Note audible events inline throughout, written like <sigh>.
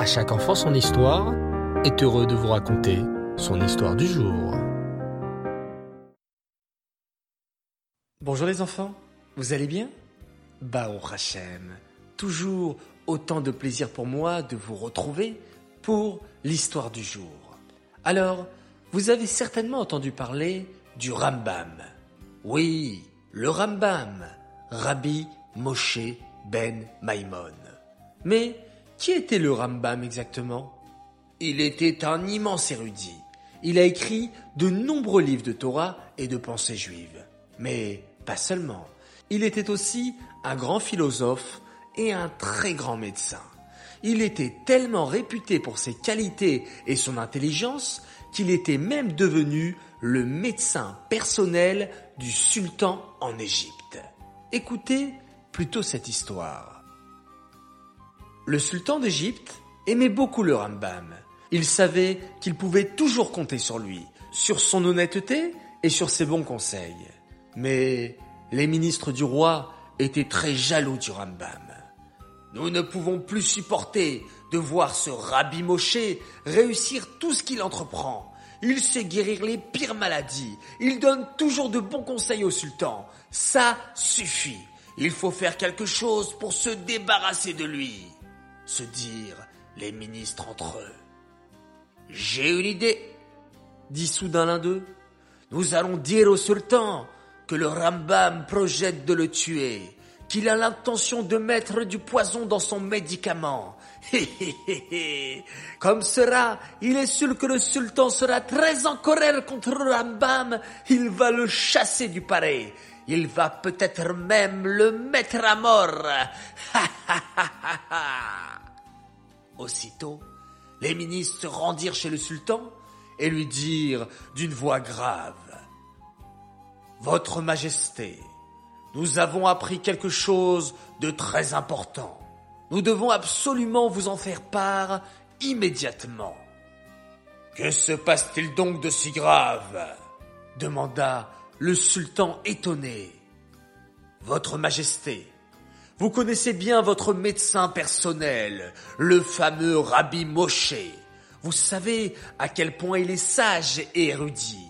À chaque enfant son histoire est heureux de vous raconter son histoire du jour. Bonjour les enfants, vous allez bien? Bao Hachem, toujours autant de plaisir pour moi de vous retrouver pour l'histoire du jour. Alors, vous avez certainement entendu parler du Rambam. Oui, le Rambam, Rabbi Moshe ben Maimon. Mais qui était le Rambam exactement? Il était un immense érudit. Il a écrit de nombreux livres de Torah et de pensées juives. Mais pas seulement. Il était aussi un grand philosophe et un très grand médecin. Il était tellement réputé pour ses qualités et son intelligence qu'il était même devenu le médecin personnel du sultan en Égypte. Écoutez plutôt cette histoire. Le sultan d'Égypte aimait beaucoup le Rambam. Il savait qu'il pouvait toujours compter sur lui, sur son honnêteté et sur ses bons conseils. Mais les ministres du roi étaient très jaloux du Rambam. Nous ne pouvons plus supporter de voir ce Rabbi Moshe réussir tout ce qu'il entreprend. Il sait guérir les pires maladies. Il donne toujours de bons conseils au sultan. Ça suffit. Il faut faire quelque chose pour se débarrasser de lui. Se dire les ministres entre eux. J'ai une idée, dit soudain l'un d'eux. Nous allons dire au sultan que le Rambam projette de le tuer, qu'il a l'intention de mettre du poison dans son médicament. <laughs> Comme cela, il est sûr que le sultan sera très en colère contre le Rambam. Il va le chasser du palais. Il va peut-être même le mettre à mort. <laughs> Aussitôt, les ministres se rendirent chez le sultan et lui dirent d'une voix grave votre Majesté, nous avons appris quelque chose de très important. Nous devons absolument vous en faire part immédiatement. Que se passe-t-il donc de si grave? demanda le sultan étonné. Votre Majesté, vous connaissez bien votre médecin personnel, le fameux Rabbi Moshe. Vous savez à quel point il est sage et érudit.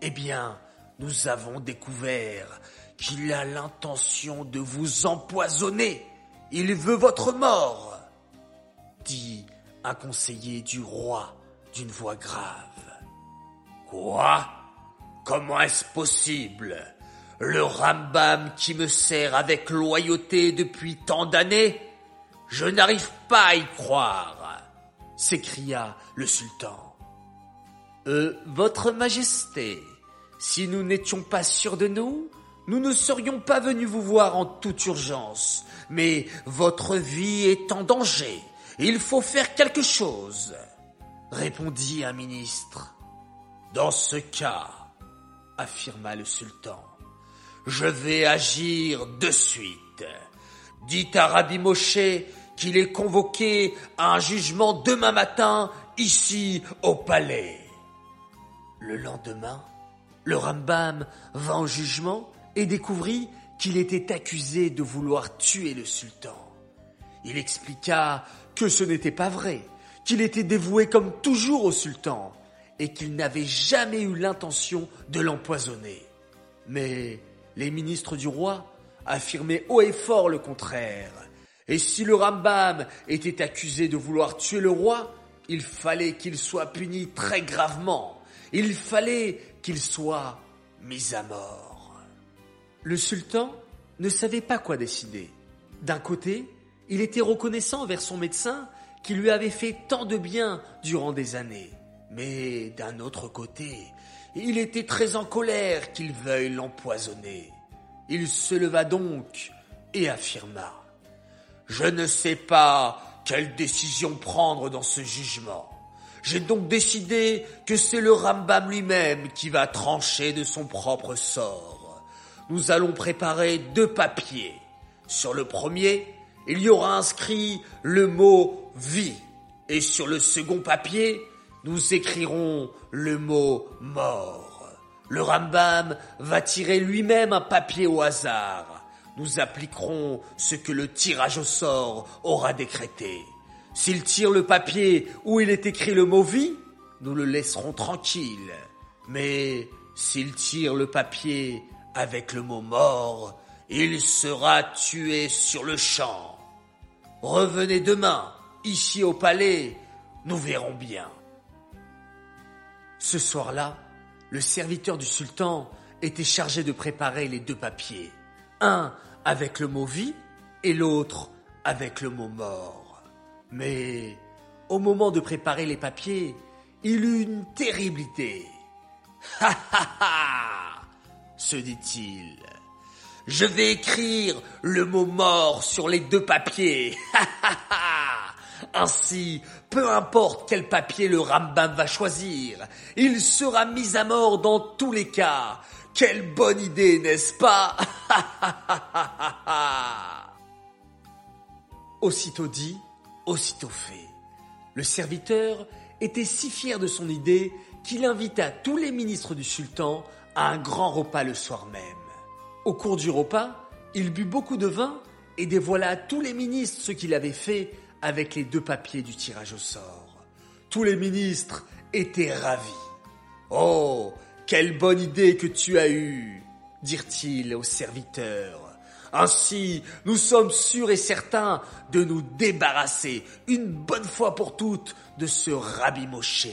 Eh bien, nous avons découvert qu'il a l'intention de vous empoisonner. Il veut votre mort, dit un conseiller du roi d'une voix grave. Quoi? Comment est-ce possible? Le Rambam qui me sert avec loyauté depuis tant d'années Je n'arrive pas à y croire, s'écria le sultan. Euh, votre Majesté, si nous n'étions pas sûrs de nous, nous ne serions pas venus vous voir en toute urgence. Mais votre vie est en danger. Il faut faire quelque chose, répondit un ministre. Dans ce cas, affirma le sultan, je vais agir de suite. Dites à Rabbi Moshe qu'il est convoqué à un jugement demain matin ici au palais. Le lendemain, le Rambam vint au jugement et découvrit qu'il était accusé de vouloir tuer le sultan. Il expliqua que ce n'était pas vrai, qu'il était dévoué comme toujours au sultan et qu'il n'avait jamais eu l'intention de l'empoisonner. Mais les ministres du roi affirmaient haut et fort le contraire. Et si le Rambam était accusé de vouloir tuer le roi, il fallait qu'il soit puni très gravement. Il fallait qu'il soit mis à mort. Le sultan ne savait pas quoi décider. D'un côté, il était reconnaissant envers son médecin qui lui avait fait tant de bien durant des années. Mais d'un autre côté, il était très en colère qu'il veuille l'empoisonner. Il se leva donc et affirma ⁇ Je ne sais pas quelle décision prendre dans ce jugement. J'ai donc décidé que c'est le Rambam lui-même qui va trancher de son propre sort. Nous allons préparer deux papiers. Sur le premier, il y aura inscrit le mot vie. Et sur le second papier, nous écrirons le mot mort. Le Rambam va tirer lui-même un papier au hasard. Nous appliquerons ce que le tirage au sort aura décrété. S'il tire le papier où il est écrit le mot vie, nous le laisserons tranquille. Mais s'il tire le papier avec le mot mort, il sera tué sur le champ. Revenez demain, ici au palais, nous verrons bien. Ce soir-là, le serviteur du sultan était chargé de préparer les deux papiers, un avec le mot vie et l'autre avec le mot mort. Mais au moment de préparer les papiers, il eut une terrible idée. Ha ha se dit-il. Je vais écrire le mot mort sur les deux papiers. Ha ha ha Ainsi, peu importe quel papier le Rambam va choisir, il sera mis à mort dans tous les cas. Quelle bonne idée, n'est-ce pas? <laughs> Aussitôt dit, aussitôt fait. Le serviteur était si fier de son idée qu'il invita tous les ministres du sultan à un grand repas le soir même. Au cours du repas, il but beaucoup de vin et dévoila à tous les ministres ce qu'il avait fait avec les deux papiers du tirage au sort. Tous les ministres étaient ravis. Oh, quelle bonne idée que tu as eue, dirent-ils aux serviteurs. Ainsi, nous sommes sûrs et certains de nous débarrasser une bonne fois pour toutes de ce Rabbi Moshe.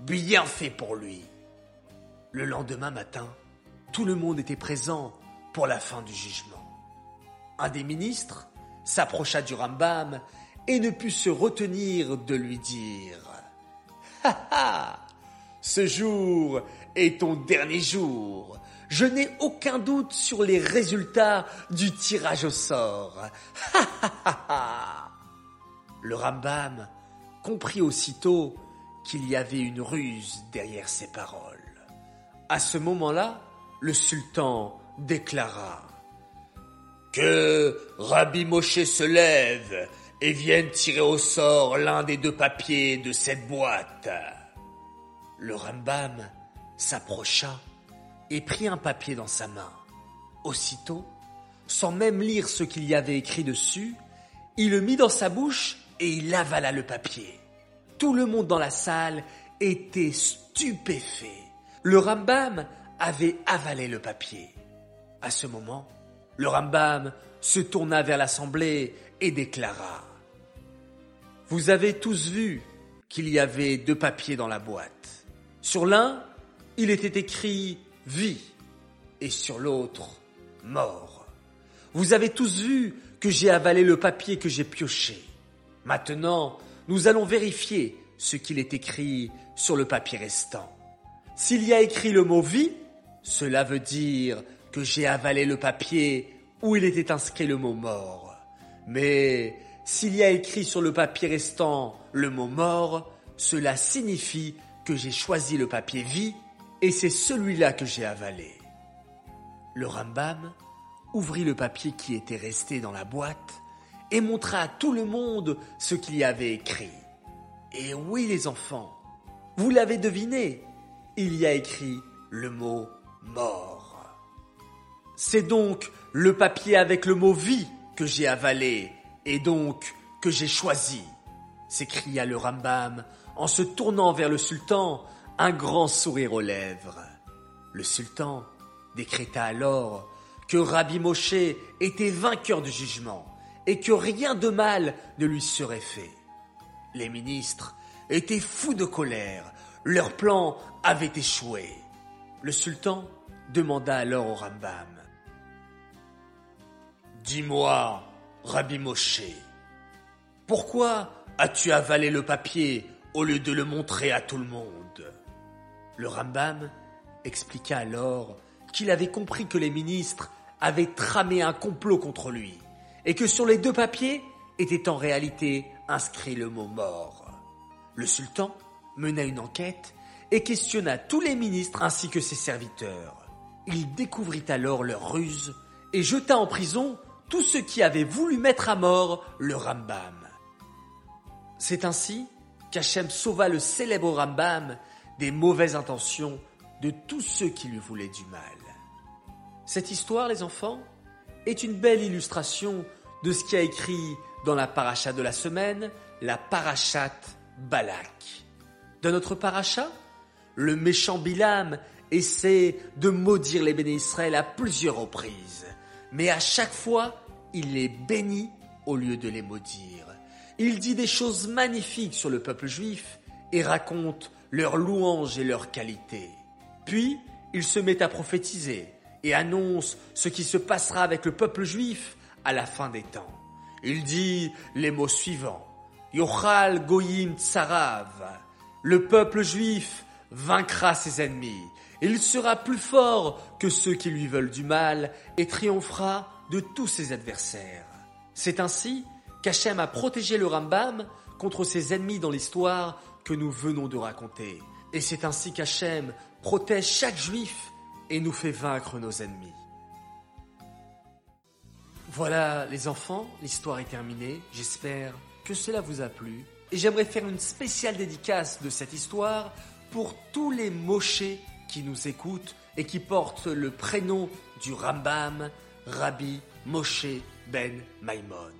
Bien fait pour lui. Le lendemain matin, tout le monde était présent pour la fin du jugement. Un des ministres s'approcha du Rambam et ne put se retenir de lui dire Ha ha Ce jour est ton dernier jour. Je n'ai aucun doute sur les résultats du tirage au sort. Ha ha ha ha Le Rambam comprit aussitôt qu'il y avait une ruse derrière ces paroles. À ce moment-là, le sultan déclara Que Rabbi Moshe se lève et vienne tirer au sort l'un des deux papiers de cette boîte. Le Rambam s'approcha et prit un papier dans sa main. Aussitôt, sans même lire ce qu'il y avait écrit dessus, il le mit dans sa bouche et il avala le papier. Tout le monde dans la salle était stupéfait. Le Rambam avait avalé le papier. À ce moment, le Rambam se tourna vers l'assemblée et déclara Vous avez tous vu qu'il y avait deux papiers dans la boîte. Sur l'un, il était écrit vie et sur l'autre, mort. Vous avez tous vu que j'ai avalé le papier que j'ai pioché. Maintenant, nous allons vérifier ce qu'il est écrit sur le papier restant. S'il y a écrit le mot vie, cela veut dire que j'ai avalé le papier où il était inscrit le mot mort. Mais s'il y a écrit sur le papier restant le mot mort, cela signifie que j'ai choisi le papier vie et c'est celui-là que j'ai avalé. Le Rambam ouvrit le papier qui était resté dans la boîte et montra à tout le monde ce qu'il y avait écrit. Et oui les enfants, vous l'avez deviné, il y a écrit le mot mort. C'est donc le papier avec le mot vie que j'ai avalé et donc que j'ai choisi, s'écria le Rambam en se tournant vers le sultan, un grand sourire aux lèvres. Le sultan décréta alors que Rabbi Moshe était vainqueur du jugement et que rien de mal ne lui serait fait. Les ministres étaient fous de colère, leur plan avait échoué. Le sultan demanda alors au Rambam Dis-moi, Rabbi Moshe, pourquoi as-tu avalé le papier au lieu de le montrer à tout le monde? Le Rambam expliqua alors qu'il avait compris que les ministres avaient tramé un complot contre lui et que sur les deux papiers était en réalité inscrit le mot mort. Le sultan mena une enquête et questionna tous les ministres ainsi que ses serviteurs. Il découvrit alors leur ruse et jeta en prison tous ceux qui avaient voulu mettre à mort le Rambam. C'est ainsi qu'Hachem sauva le célèbre Rambam des mauvaises intentions de tous ceux qui lui voulaient du mal. Cette histoire, les enfants, est une belle illustration de ce qui a écrit dans la paracha de la semaine, la parachat Balak. Dans notre parachat, le méchant Bilam essaie de maudire les bénis Israël à plusieurs reprises, mais à chaque fois, il les bénit au lieu de les maudire. Il dit des choses magnifiques sur le peuple juif et raconte leurs louanges et leurs qualités. Puis, il se met à prophétiser et annonce ce qui se passera avec le peuple juif à la fin des temps. Il dit les mots suivants. Yochal Goyim Tsarav. Le peuple juif vaincra ses ennemis. Il sera plus fort que ceux qui lui veulent du mal et triomphera de tous ses adversaires. C'est ainsi qu'Hachem a protégé le Rambam contre ses ennemis dans l'histoire que nous venons de raconter. Et c'est ainsi qu'Hachem protège chaque juif et nous fait vaincre nos ennemis. Voilà les enfants, l'histoire est terminée. J'espère que cela vous a plu. Et j'aimerais faire une spéciale dédicace de cette histoire pour tous les mochés qui nous écoutent et qui portent le prénom du Rambam, Rabbi Moshe Ben Maimon.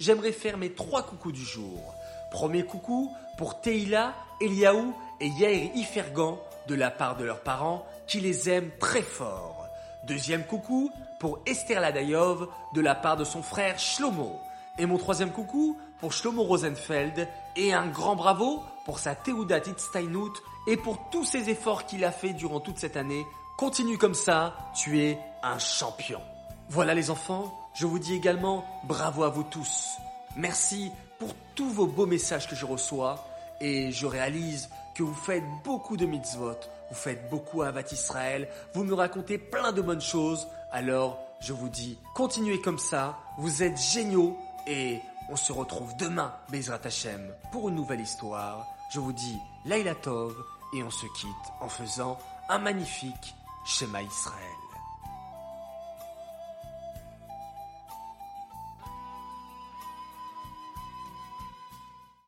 J'aimerais faire mes trois coucous du jour. Premier coucou pour Teila, Eliaou et Yair Ifergan de la part de leurs parents qui les aiment très fort. Deuxième coucou pour Esther Ladayov de la part de son frère Shlomo. Et mon troisième coucou pour Shlomo Rosenfeld et un grand bravo pour sa Teudat Itztainut et pour tous ses efforts qu'il a fait durant toute cette année. Continue comme ça, tu es un champion. Voilà les enfants, je vous dis également bravo à vous tous. Merci pour tous vos beaux messages que je reçois et je réalise que vous faites beaucoup de mitzvot, vous faites beaucoup à Avat Israël, vous me racontez plein de bonnes choses. Alors, je vous dis, continuez comme ça, vous êtes géniaux et on se retrouve demain, Bezrat Hashem, pour une nouvelle histoire. Je vous dis Laila Tov et on se quitte en faisant un magnifique schéma Israël.